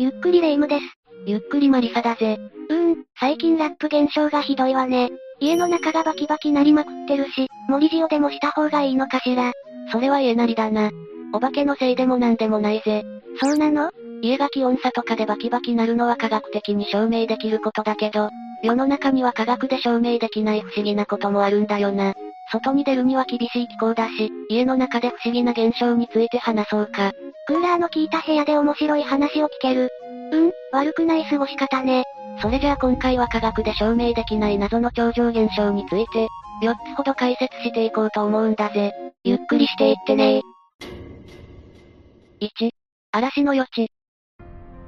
ゆっくりレ夢ムです。ゆっくりマリサだぜ。うーん、最近ラップ現象がひどいわね。家の中がバキバキなりまくってるし、森塩でもした方がいいのかしら。それは家なりだな。お化けのせいでもなんでもないぜ。そうなの？家が気温差とかでバキバキなるのは科学的に証明できることだけど、世の中には科学で証明できない不思議なこともあるんだよな。外に出るには厳しい気候だし、家の中で不思議な現象について話そうか。クーラーの効いた部屋で面白い話を聞ける。うん、悪くない過ごし方ね。それじゃあ今回は科学で証明できない謎の超常現象について、4つほど解説していこうと思うんだぜ。ゆっくりしていってね1、嵐の予知。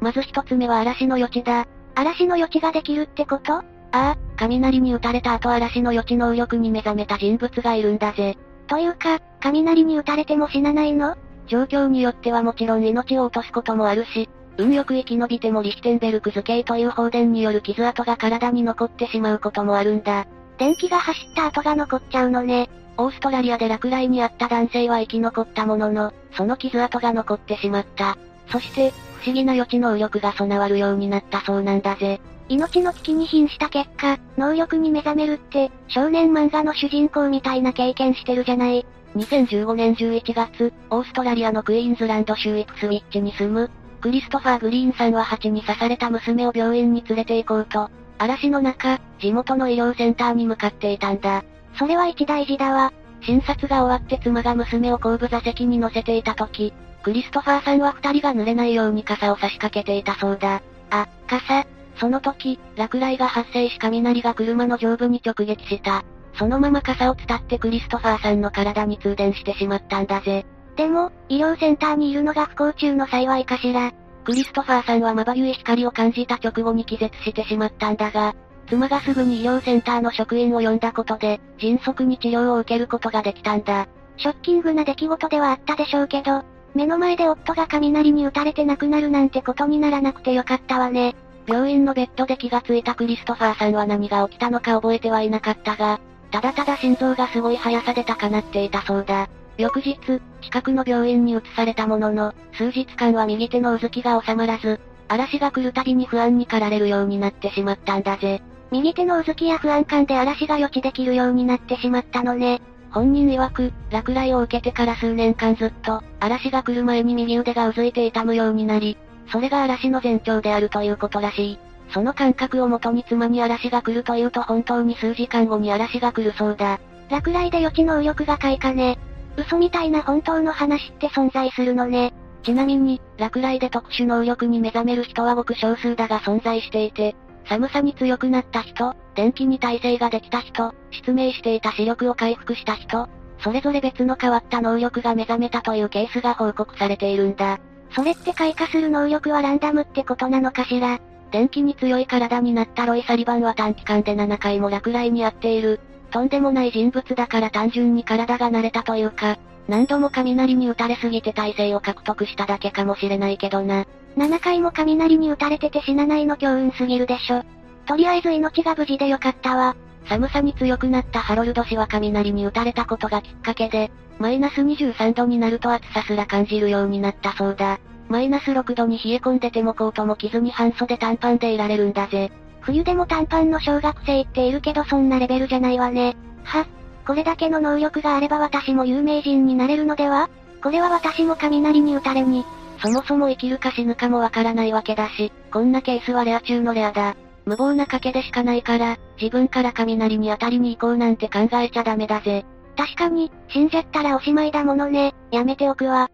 まず一つ目は嵐の予知だ。嵐の予知ができるってこと？ああ、雷に打たれた後嵐の予知能力に目覚めた人物がいるんだぜ。というか、雷に打たれても死なないの？状況によってはもちろん命を落とすこともあるし、運よく生き延びてもリヒテンベルク図形という放電による傷跡が体に残ってしまうこともあるんだ。電気が走った跡が残っちゃうのね。オーストラリアで落雷にあった男性は生き残ったものの、その傷跡が残ってしまった。そして、不思議な予知能力が備わるようになったそうなんだぜ。命の危機に瀕した結果、能力に目覚めるって、少年漫画の主人公みたいな経験してるじゃない。2015年11月、オーストラリアのクイーンズランド州イプスウィッチに住む、クリストファー・グリーンさんは蜂に刺された娘を病院に連れて行こうと、嵐の中、地元の医療センターに向かっていたんだ。それは一大事だわ。診察が終わって妻が娘を後部座席に乗せていた時、クリストファーさんは二人が濡れないように傘を差し掛けていたそうだ。あ、傘。その時、落雷が発生し雷が車の上部に直撃した。そのまま傘を伝ってクリストファーさんの体に通電してしまったんだぜ。でも、医療センターにいるのが不幸中の幸いかしら。クリストファーさんはまばゆい光を感じた直後に気絶してしまったんだが、妻がすぐに医療センターの職員を呼んだことで、迅速に治療を受けることができたんだ。ショッキングな出来事ではあったでしょうけど、目の前で夫が雷に打たれて亡くなるなんてことにならなくてよかったわね。病院のベッドで気がついたクリストファーさんは何が起きたのか覚えてはいなかったが、ただただ心臓がすごい速さで高鳴っていたそうだ。翌日、近くの病院に移されたものの、数日間は右手のうずきが収まらず、嵐が来るたびに不安に駆られるようになってしまったんだぜ。右手のうずきや不安感で嵐が予知できるようになってしまったのね。本人曰く、落雷を受けてから数年間ずっと、嵐が来る前に右腕がうずいて痛むようになり、それが嵐の前兆であるということらしい。その感覚をもとに妻に嵐が来るというと本当に数時間後に嵐が来るそうだ。落雷で予知能力が開花ね。嘘みたいな本当の話って存在するのね。ちなみに、落雷で特殊能力に目覚める人はごく少数だが存在していて、寒さに強くなった人、電気に耐性ができた人、失明していた視力を回復した人、それぞれ別の変わった能力が目覚めたというケースが報告されているんだ。それって開花する能力はランダムってことなのかしら？電気に強い体になったロイ・サリバンは短期間で7回も落雷に遭っている。とんでもない人物だから単純に体が慣れたというか、何度も雷に打たれすぎて体勢を獲得しただけかもしれないけどな。7回も雷に打たれてて死なないの強運すぎるでしょ。とりあえず命が無事でよかったわ。寒さに強くなったハロルド氏は雷に打たれたことがきっかけで、マイナス23度になると暑さすら感じるようになったそうだ。マイナス6度に冷え込んでてもコートも着ずに半袖短パンでいられるんだぜ。冬でも短パンの小学生っているけどそんなレベルじゃないわね。は、これだけの能力があれば私も有名人になれるのでは？これは私も雷に打たれに。そもそも生きるか死ぬかもわからないわけだし、こんなケースはレア中のレアだ。無謀な賭けでしかないから、自分から雷に当たりに行こうなんて考えちゃダメだぜ。確かに、死んじゃったらおしまいだものね。やめておくわ。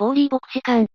2、ボーリー牧師館。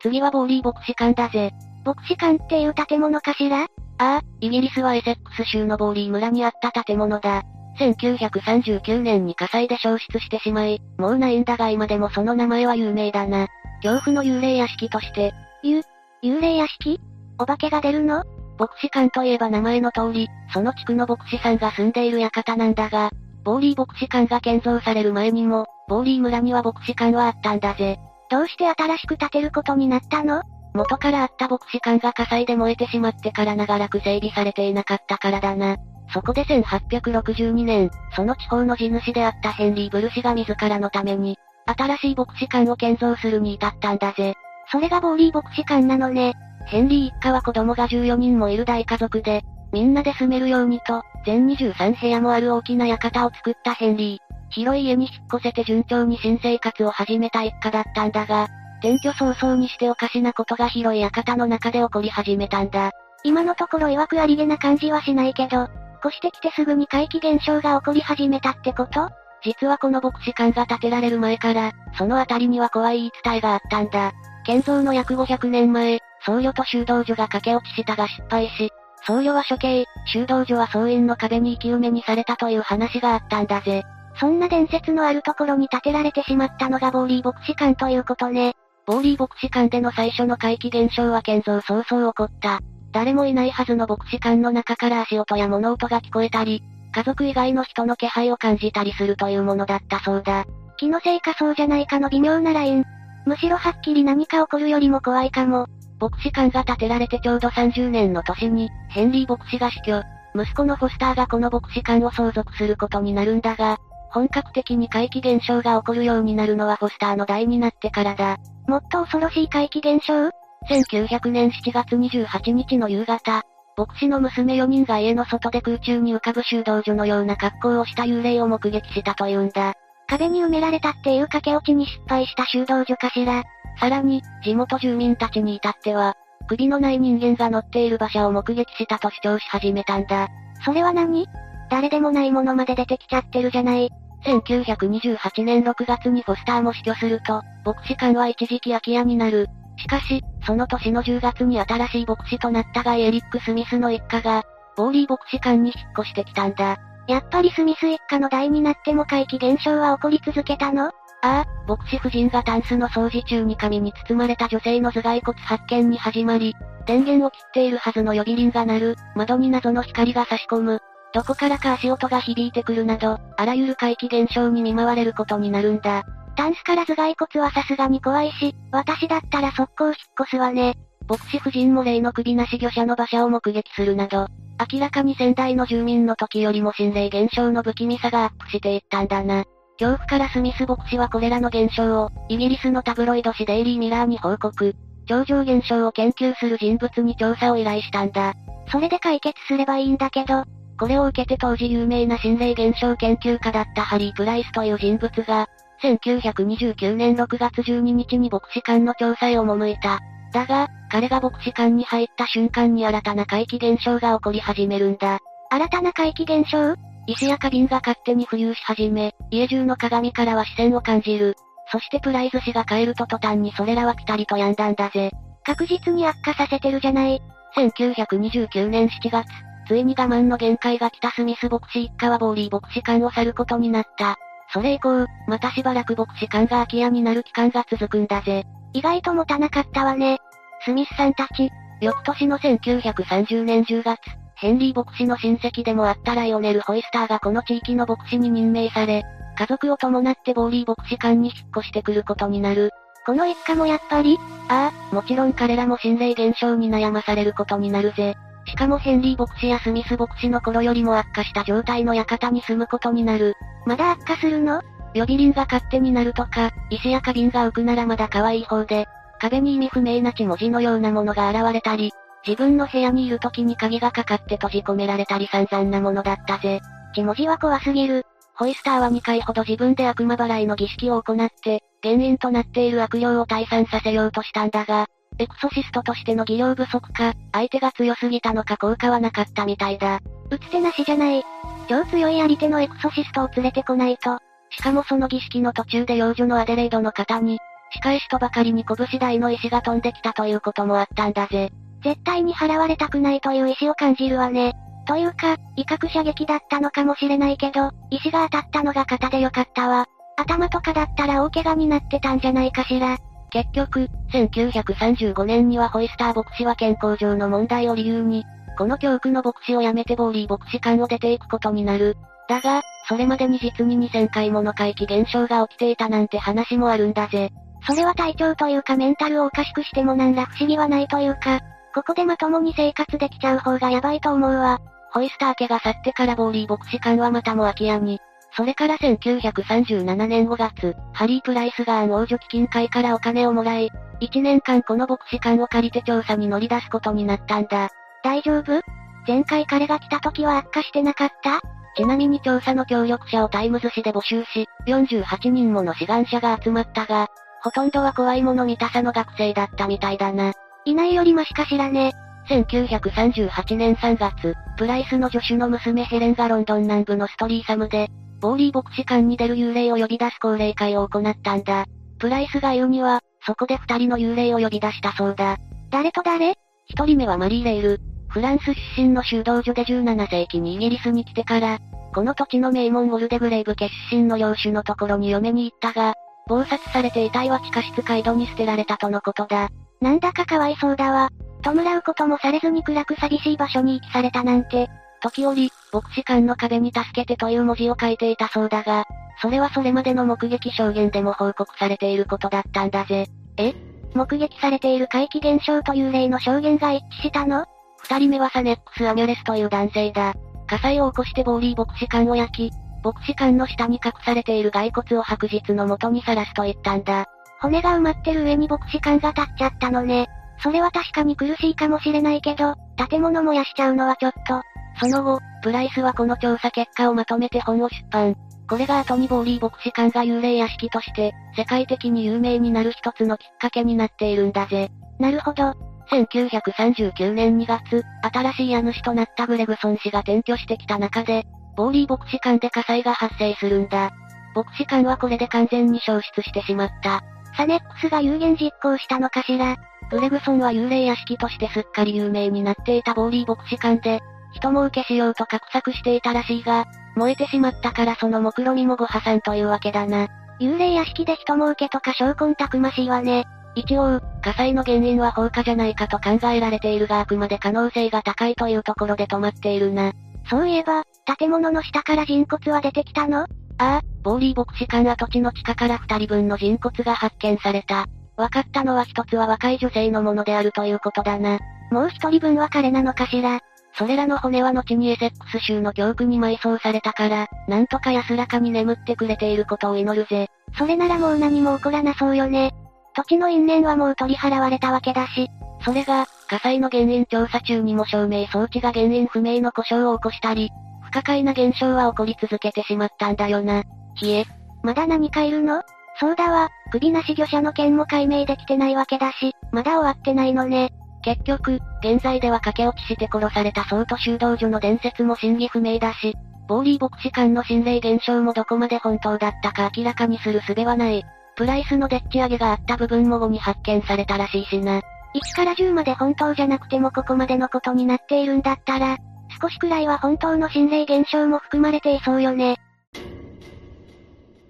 次はボーリー牧師館だぜ。牧師館っていう建物かしら？ああ、イギリスはエセックス州のボーリー村にあった建物だ。1939年に火災で消失してしまい、もうないんだが今でもその名前は有名だな。恐怖の幽霊屋敷として。ゆ、幽霊屋敷？お化けが出るの？牧師館といえば名前の通り、その地区の牧師さんが住んでいる館なんだが、ボーリー牧師館が建造される前にも、ボーリー村には牧師館はあったんだぜ。どうして新しく建てることになったの？元からあった牧師館が火災で燃えてしまってから長らく整備されていなかったからだな。そこで1862年、その地方の地主であったヘンリー・ブル氏が自らのために、新しい牧師館を建造するに至ったんだぜ。それがボーリー牧師館なのね。ヘンリー一家は子供が14人もいる大家族で、みんなで住めるようにと、全23部屋もある大きな館を作ったヘンリー。広い家に引っ越せて順調に新生活を始めた一家だったんだが、転居早々にしておかしなことが広い館の中で起こり始めたんだ。今のところ曰くありげな感じはしないけど、越してきてすぐに怪奇現象が起こり始めたってこと？実はこの牧師館が建てられる前から、その辺りには怖い言い伝えがあったんだ。建造の約500年前、僧侶と修道女が駆け落ちしたが失敗し、僧侶は処刑、修道女は総院の壁に生き埋めにされたという話があったんだぜ。そんな伝説のあるところに建てられてしまったのがボーリー牧師館ということね。ボーリー牧師館での最初の怪奇現象は建造早々起こった。誰もいないはずの牧師館の中から足音や物音が聞こえたり、家族以外の人の気配を感じたりするというものだったそうだ。気のせいかそうじゃないかの微妙なライン。むしろはっきり何か起こるよりも怖いかも。牧師館が建てられてちょうど30年の年に、ヘンリー牧師が死去。息子のフォスターがこの牧師館を相続することになるんだが、本格的に怪奇現象が起こるようになるのはフォスターの代になってからだ。もっと恐ろしい怪奇現象 ?1900 年7月28日の夕方、牧師の娘4人が家の外で空中に浮かぶ修道女のような格好をした幽霊を目撃したというんだ。壁に埋められたっていう駆け落ちに失敗した修道女かしら。さらに、地元住民たちに至っては、首のない人間が乗っている馬車を目撃したと主張し始めたんだ。それは何？誰でもないものまで出てきちゃってるじゃない。1928年6月にフォスターも死去すると、牧師館は一時期空き家になる。しかし、その年の10月に新しい牧師となったガイ・エリック・スミスの一家が、ボーリー牧師館に引っ越してきたんだ。やっぱりスミス一家の代になっても怪奇現象は起こり続けたの？ああ、牧師夫人がタンスの掃除中に紙に包まれた女性の頭蓋骨発見に始まり、電源を切っているはずの呼び鈴が鳴る、窓に謎の光が差し込む、どこからか足音が響いてくるなど、あらゆる怪奇現象に見舞われることになるんだ。タンスから頭蓋骨はさすがに怖いし、私だったら速攻引っ越すわね。牧師夫人も例の首なし魚車の馬車を目撃するなど、明らかに先代の住民の時よりも心霊現象の不気味さがアップしていったんだな。恐怖からスミス牧師はこれらの現象を、イギリスのタブロイド紙デイリーミラーに報告。超常現象を研究する人物に調査を依頼したんだ。それで解決すればいいんだけど、これを受けて当時有名な心霊現象研究家だったハリー・プライスという人物が、1929年6月12日に牧師館の調査へ赴いた。だが、彼が牧師館に入った瞬間に新たな怪奇現象が起こり始めるんだ。新たな怪奇現象？石や花瓶が勝手に浮遊し始め、家中の鏡からは視線を感じる。そしてプライズ氏が帰ると途端にそれらはピタリと止んだんだぜ。確実に悪化させてるじゃない。1929年7月、ついに我慢の限界が来たスミス牧師一家はボーリー牧師館を去ることになった。それ以降、またしばらく牧師館が空き家になる期間が続くんだぜ。意外と持たなかったわね。スミスさんたち。翌年の1930年10月、ヘンリー牧師の親戚でもあったライオネル・ホイスターがこの地域の牧師に任命され、家族を伴ってボーリー牧師館に引っ越してくることになる。この一家もやっぱりああ、もちろん彼らも心霊現象に悩まされることになるぜ。しかもヘンリー牧師やスミス牧師の頃よりも悪化した状態の館に住むことになる。まだ悪化するの？呼び鈴が勝手になるとか、石や花瓶が浮くならまだ可愛い方で、壁に意味不明な血文字のようなものが現れたり、自分の部屋にいる時に鍵がかかって閉じ込められたり散々なものだったぜ。血文字は怖すぎる。ホイスターは2回ほど自分で悪魔払いの儀式を行って、原因となっている悪霊を退散させようとしたんだが、エクソシストとしての技量不足か、相手が強すぎたのか効果はなかったみたいだ。打つ手なしじゃない。超強いあり手のエクソシストを連れてこないと。しかもその儀式の途中で幼女のアデレイドの方に、仕返しとばかりに拳大の石が飛んできたということもあったんだぜ。絶対に払われたくないという意志を感じるわね。というか、威嚇射撃だったのかもしれないけど、石が当たったのが肩でよかったわ。頭とかだったら大怪我になってたんじゃないかしら。結局、1935年にはホイスター牧師は健康上の問題を理由に、この教区の牧師を辞めてボーリー牧師館を出ていくことになる。だが、それまでに実に2000回もの怪奇現象が起きていたなんて話もあるんだぜ。それは体調というかメンタルをおかしくしても何ら不思議はないというか、ここでまともに生活できちゃう方がやばいと思うわ。ホイスター家が去ってからボーリー牧師館はまたも空き家に。それから1937年5月、ハリー・プライスがアン王女基金会からお金をもらい、1年間この牧師館を借りて調査に乗り出すことになったんだ。大丈夫？前回彼が来た時は悪化してなかった？ちなみに調査の協力者をタイムズ紙で募集し、48人もの志願者が集まったが、ほとんどは怖いもの見たさの学生だったみたいだな。いないよりマシかしらね。1938年3月、プライスの助手の娘ヘレンがロンドン南部のストリーサムで、ボーリー牧師館に出る幽霊を呼び出す降霊会を行ったんだ。プライスが言うには、そこで二人の幽霊を呼び出したそうだ。誰と誰？一人目はマリー・レイル。フランス出身の修道女で17世紀にイギリスに来てから、この土地の名門ウォルデグレイブ家出身の領主のところに嫁に行ったが、暴殺されて遺体は地下室街道に捨てられたとのことだ。なんだかかわいそうだわ。弔うこともされずに暗く寂しい場所に遺棄されたなんて。時折、牧師館の壁に助けてという文字を書いていたそうだが、それはそれまでの目撃証言でも報告されていることだったんだぜ。え？目撃されている怪奇現象という例の証言が一致したの？二人目はサネックス・アミュレスという男性だ。火災を起こしてボーリー牧師館を焼き、牧師館の下に隠されている骸骨を白日の元にさらすと言ったんだ。骨が埋まってる上に牧師館が立っちゃったのね。それは確かに苦しいかもしれないけど、建物燃やしちゃうのはちょっと。その後、プライスはこの調査結果をまとめて本を出版。これが後にボーリー牧師館が幽霊屋敷として、世界的に有名になる一つのきっかけになっているんだぜ。なるほど。1939年2月、新しい家主となったグレグソン氏が転居してきた中で、ボーリー牧師館で火災が発生するんだ。牧師館はこれで完全に消失してしまった。サネックスが有言実行したのかしら。グレグソンは幽霊屋敷としてすっかり有名になっていたボーリー牧師館で、人儲けしようと画策していたらしいが、燃えてしまったからその目論みもご破産というわけだな。幽霊屋敷で人儲けとか証拠たくましいわね。一応、火災の原因は放火じゃないかと考えられているがあくまで可能性が高いというところで止まっているな。そういえば、建物の下から人骨は出てきたの？ああ、ボーリー牧師館跡地の地下から二人分の人骨が発見された。分かったのは一つは若い女性のものであるということだな。もう一人分は彼なのかしら。それらの骨は後にエセックス州の教区に埋葬されたから、なんとか安らかに眠ってくれていることを祈るぜ。それならもう何も起こらなそうよね。土地の因縁はもう取り払われたわけだし。それが、火災の原因調査中にも証明装置が原因不明の故障を起こしたり、不可解な現象は起こり続けてしまったんだよな。ひえ。まだ何かいるの？そうだわ、首なし魚者の件も解明できてないわけだし、まだ終わってないのね。結局、現在では駆け落ちして殺されたソート修道女の伝説も真偽不明だし、ボーリー牧師館の心霊現象もどこまで本当だったか明らかにする術はない。プライスのでっち上げがあった部分も後に発見されたらしいしな。1から10まで本当じゃなくてもここまでのことになっているんだったら、少しくらいは本当の心霊現象も含まれていそうよね。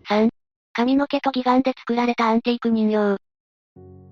3、髪の毛と義眼で作られたアンティーク人形。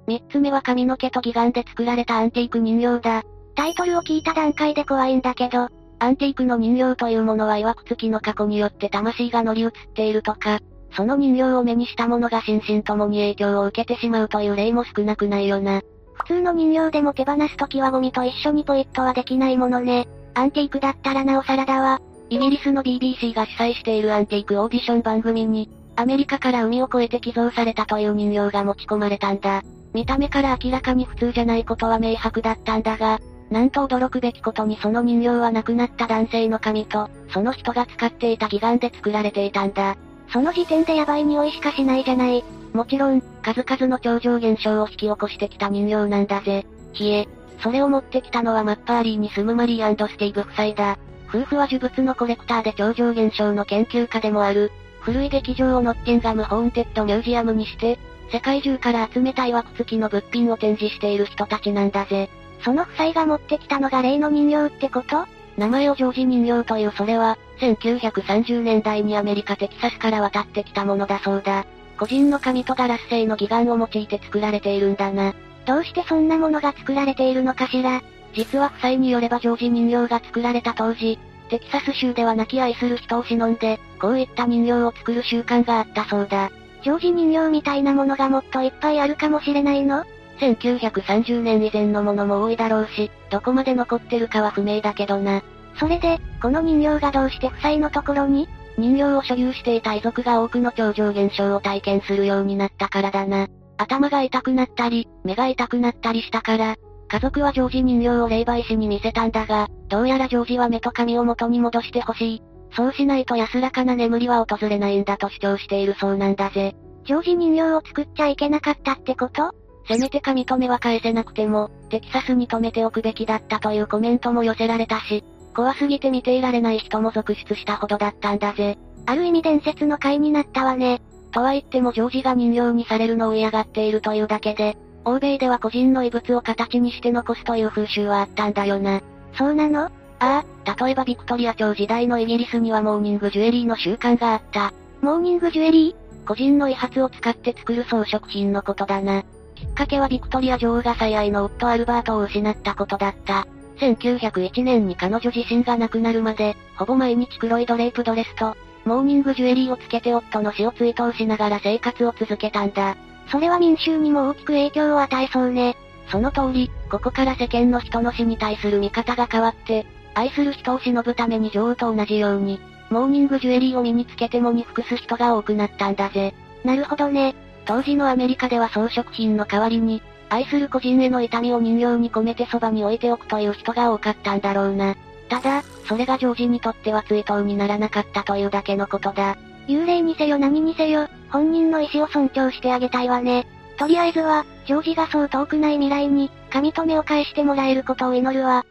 三つ目は髪の毛と義眼で作られたアンティーク人形だ。タイトルを聞いた段階で怖いんだけど、アンティークの人形というものは曰く付きの過去によって魂が乗り移っているとか、その人形を目にした者が心身ともに影響を受けてしまうという例も少なくないよな。普通の人形でも手放すときはゴミと一緒にポイットはできないものね。アンティークだったらなおさらだわ。イギリスの BBC が主催しているアンティークオーディション番組に、アメリカから海を越えて寄贈されたという人形が持ち込まれたんだ。見た目から明らかに普通じゃないことは明白だったんだが、なんと驚くべきことにその人形は亡くなった男性の髪と、その人が使っていた義眼で作られていたんだ。その時点でヤバい匂いしかしないじゃない。もちろん、数々の超常現象を引き起こしてきた人形なんだぜ。ひえ。それを持ってきたのはマッパーリーに住むマリースティーブ夫妻だ。夫婦は呪物のコレクターで超常現象の研究家でもある。古い劇場をノッティンガムホーンテッドミュージアムにして、世界中から集めた曰く付きの物品を展示している人たちなんだぜ。その夫妻が持ってきたのが例の人形ってこと？名前をジョージ人形というそれは、1930年代にアメリカテキサスから渡ってきたものだそうだ。個人の紙とガラス製の義眼を用いて作られているんだな。どうしてそんなものが作られているのかしら？実は夫妻によればジョージ人形が作られた当時、テキサス州では亡き愛する人を忍んで、こういった人形を作る習慣があったそうだ。ジョージ人形みたいなものがもっといっぱいあるかもしれないの？1930年以前のものも多いだろうし、どこまで残ってるかは不明だけどな。それで、この人形がどうして夫妻のところに？人形を所有していた遺族が多くの超常現象を体験するようになったからだな。頭が痛くなったり、目が痛くなったりしたから、家族はジョージ人形を霊媒師に見せたんだが、どうやらジョージは目と髪を元に戻してほしい。そうしないと安らかな眠りは訪れないんだと主張しているそうなんだぜ。ジョージ人形を作っちゃいけなかったってこと？せめて髪留めは返せなくても、テキサスに留めておくべきだったというコメントも寄せられたし、怖すぎて見ていられない人も続出したほどだったんだぜ。ある意味伝説の回になったわね。とは言ってもジョージが人形にされるのを嫌がっているというだけで、欧米では個人の遺物を形にして残すという風習はあったんだよな。そうなの？ああ、例えばビクトリア朝時代のイギリスにはモーニングジュエリーの習慣があった。モーニングジュエリー？個人の遺髪を使って作る装飾品のことだな。きっかけはビクトリア女王が最愛の夫アルバートを失ったことだった。1901年に彼女自身が亡くなるまで、ほぼ毎日黒いドレープドレスと、モーニングジュエリーをつけて夫の死を追悼しながら生活を続けたんだ。それは民衆にも大きく影響を与えそうね。その通り、ここから世間の人の死に対する見方が変わって、愛する人を忍ぶために女王と同じように、モーニングジュエリーを身につけてもに服す人が多くなったんだぜ。なるほどね。当時のアメリカでは装飾品の代わりに、愛する個人への痛みを人形に込めてそばに置いておくという人が多かったんだろうな。ただ、それがジョージにとっては追悼にならなかったというだけのことだ。幽霊にせよ何にせよ、本人の意思を尊重してあげたいわね。とりあえずは、ジョージがそう遠くない未来に、髪留めを返してもらえることを祈るわ。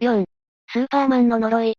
4. スーパーマンの呪い。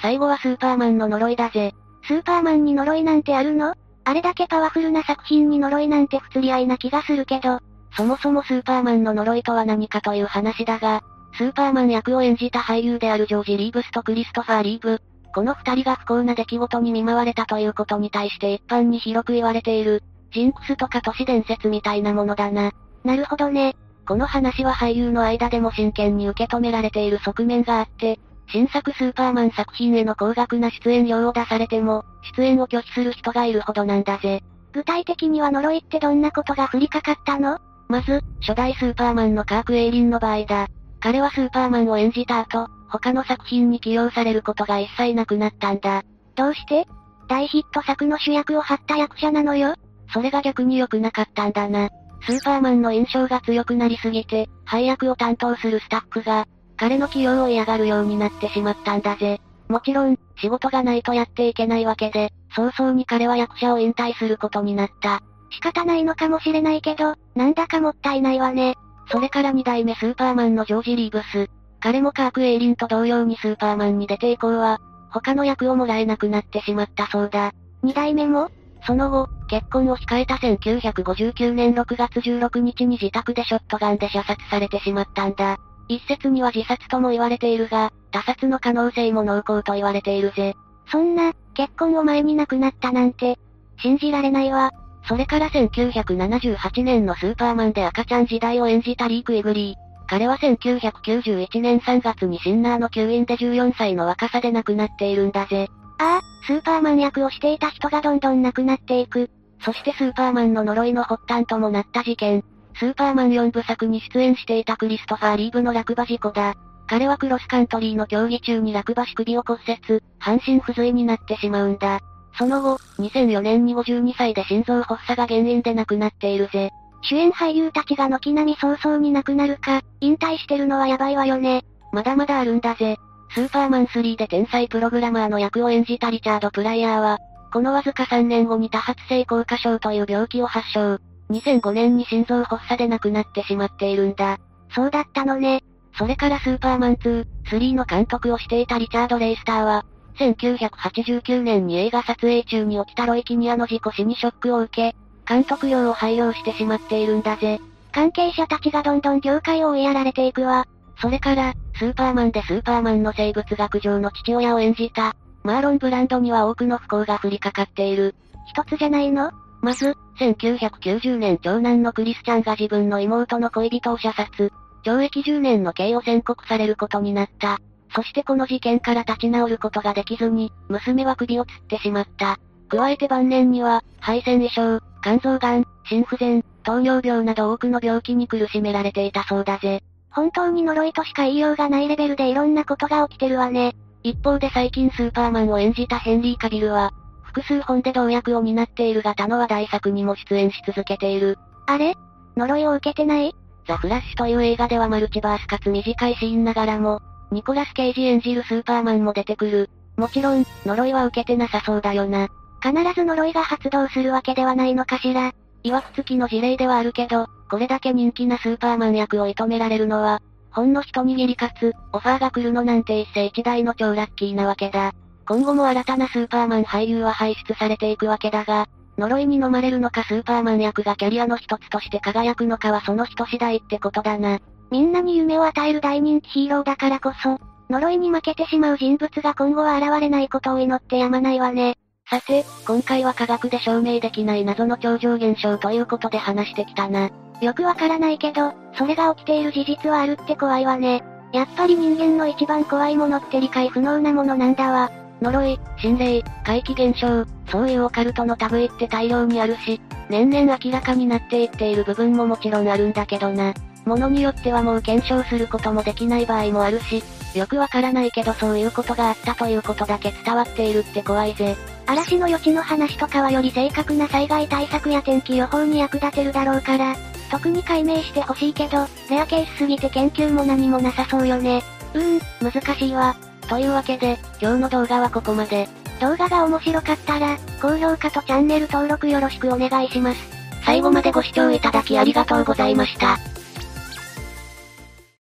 最後はスーパーマンの呪いだぜ。スーパーマンに呪いなんてあるの？あれだけパワフルな作品に呪いなんて不釣り合いな気がするけど。そもそもスーパーマンの呪いとは何かという話だが、スーパーマン役を演じた俳優であるジョージ・リーブスとクリストファー・リーブ、この二人が不幸な出来事に見舞われたということに対して一般に広く言われている、ジンクスとか都市伝説みたいなものだな。なるほどね。この話は俳優の間でも真剣に受け止められている側面があって、新作スーパーマン作品への高額な出演料を出されても、出演を拒否する人がいるほどなんだぜ。具体的には呪いってどんなことが降りかかったの？まず、初代スーパーマンのカーク・エイリンの場合だ。彼はスーパーマンを演じた後、他の作品に起用されることが一切なくなったんだ。どうして？大ヒット作の主役を張った役者なのよそれが逆に良くなかったんだな。スーパーマンの印象が強くなりすぎて、配役を担当するスタッフが、彼の起用を嫌がるようになってしまったんだぜ。もちろん、仕事がないとやっていけないわけで、早々に彼は役者を引退することになった。仕方ないのかもしれないけど、なんだかもったいないわね。それから二代目スーパーマンのジョージ・リーブス。彼もカーク・エイリンと同様にスーパーマンに出て以降は、他の役をもらえなくなってしまったそうだ。二代目もその後、結婚を控えた1959年6月16日に自宅でショットガンで射殺されてしまったんだ。一説には自殺とも言われているが、他殺の可能性も濃厚と言われているぜ。そんな、結婚を前に亡くなったなんて、信じられないわ。それから1978年のスーパーマンで赤ちゃん時代を演じたリーク・イグリー。彼は1991年3月にシンナーの吸引で14歳の若さで亡くなっているんだぜ。ああ、スーパーマン役をしていた人がどんどん亡くなっていく。そしてスーパーマンの呪いの発端ともなった事件。スーパーマン4部作に出演していたクリストファー・リーブの落馬事故だ。彼はクロスカントリーの競技中に落馬し首を骨折、半身不随になってしまうんだ。その後、2004年に52歳で心臓発作が原因で亡くなっているぜ。主演俳優たちが軒並み早々に亡くなるか、引退してるのはやばいわよね。まだまだあるんだぜ。スーパーマン3で天才プログラマーの役を演じたリチャード・プライヤーは、このわずか3年後に多発性硬化症という病気を発症。2005年に心臓発作で亡くなってしまっているんだ。そうだったのね。それからスーパーマン2、3の監督をしていたリチャード・レイスターは、1989年に映画撮影中に起きたロイキニアの事故死にショックを受け、監督用を廃業してしまっているんだぜ。関係者たちがどんどん業界を追いやられていくわ。それから、スーパーマンでスーパーマンの生物学上の父親を演じた、マーロン・ブランドには多くの不幸が降りかかっている。一つじゃないの？まず、1990年長男のクリスチャンが自分の妹の恋人を射殺。懲役10年の刑を宣告されることになった。そしてこの事件から立ち直ることができずに、娘は首を吊ってしまった。加えて晩年には、肺腺異常、肝臓癌、心不全、糖尿病など多くの病気に苦しめられていたそうだぜ。本当に呪いとしか言いようがないレベルでいろんなことが起きてるわね。一方で最近スーパーマンを演じたヘンリー・カビルは、複数本で同役を担っているが他の話題作にも出演し続けている。あれ？呪いを受けてない？ザ・フラッシュという映画ではマルチバースかつ短いシーンながらも、ニコラス・ケイジ演じるスーパーマンも出てくる。もちろん、呪いは受けてなさそうだよな。必ず呪いが発動するわけではないのかしら。曰く付きの事例ではあるけど、これだけ人気なスーパーマン役を射止められるのは、ほんの一握りかつ、オファーが来るのなんて一世一代の超ラッキーなわけだ。今後も新たなスーパーマン俳優は輩出されていくわけだが、呪いに飲まれるのかスーパーマン役がキャリアの一つとして輝くのかはその人次第ってことだな。みんなに夢を与える大人気ヒーローだからこそ、呪いに負けてしまう人物が今後は現れないことを祈ってやまないわね。さて、今回は科学で証明できない謎の超常現象ということで話してきたな。よくわからないけど、それが起きている事実はあるって怖いわね。やっぱり人間の一番怖いものって理解不能なものなんだわ。呪い、心霊、怪奇現象、そういうオカルトの類って大量にあるし、年々明らかになっていっている部分ももちろんあるんだけどな。ものによってはもう検証することもできない場合もあるし、よくわからないけどそういうことがあったということだけ伝わっているって怖いぜ。嵐の予知の話とかはより正確な災害対策や天気予報に役立てるだろうから、特に解明してほしいけど、レアケースすぎて研究も何もなさそうよね。うーん、難しいわ。というわけで、今日の動画はここまで。動画が面白かったら、高評価とチャンネル登録よろしくお願いします。最後までご視聴いただきありがとうございました。